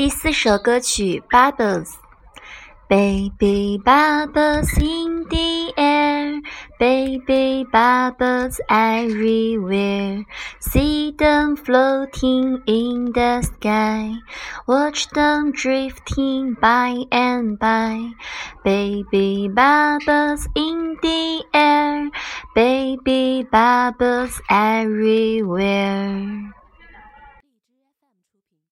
第四首歌曲《Bubbles》。Baby bubbles in the air, baby bubbles everywhere. See them floating in the sky, watch them drifting by and by. Baby bubbles in the air, baby bubbles everywhere.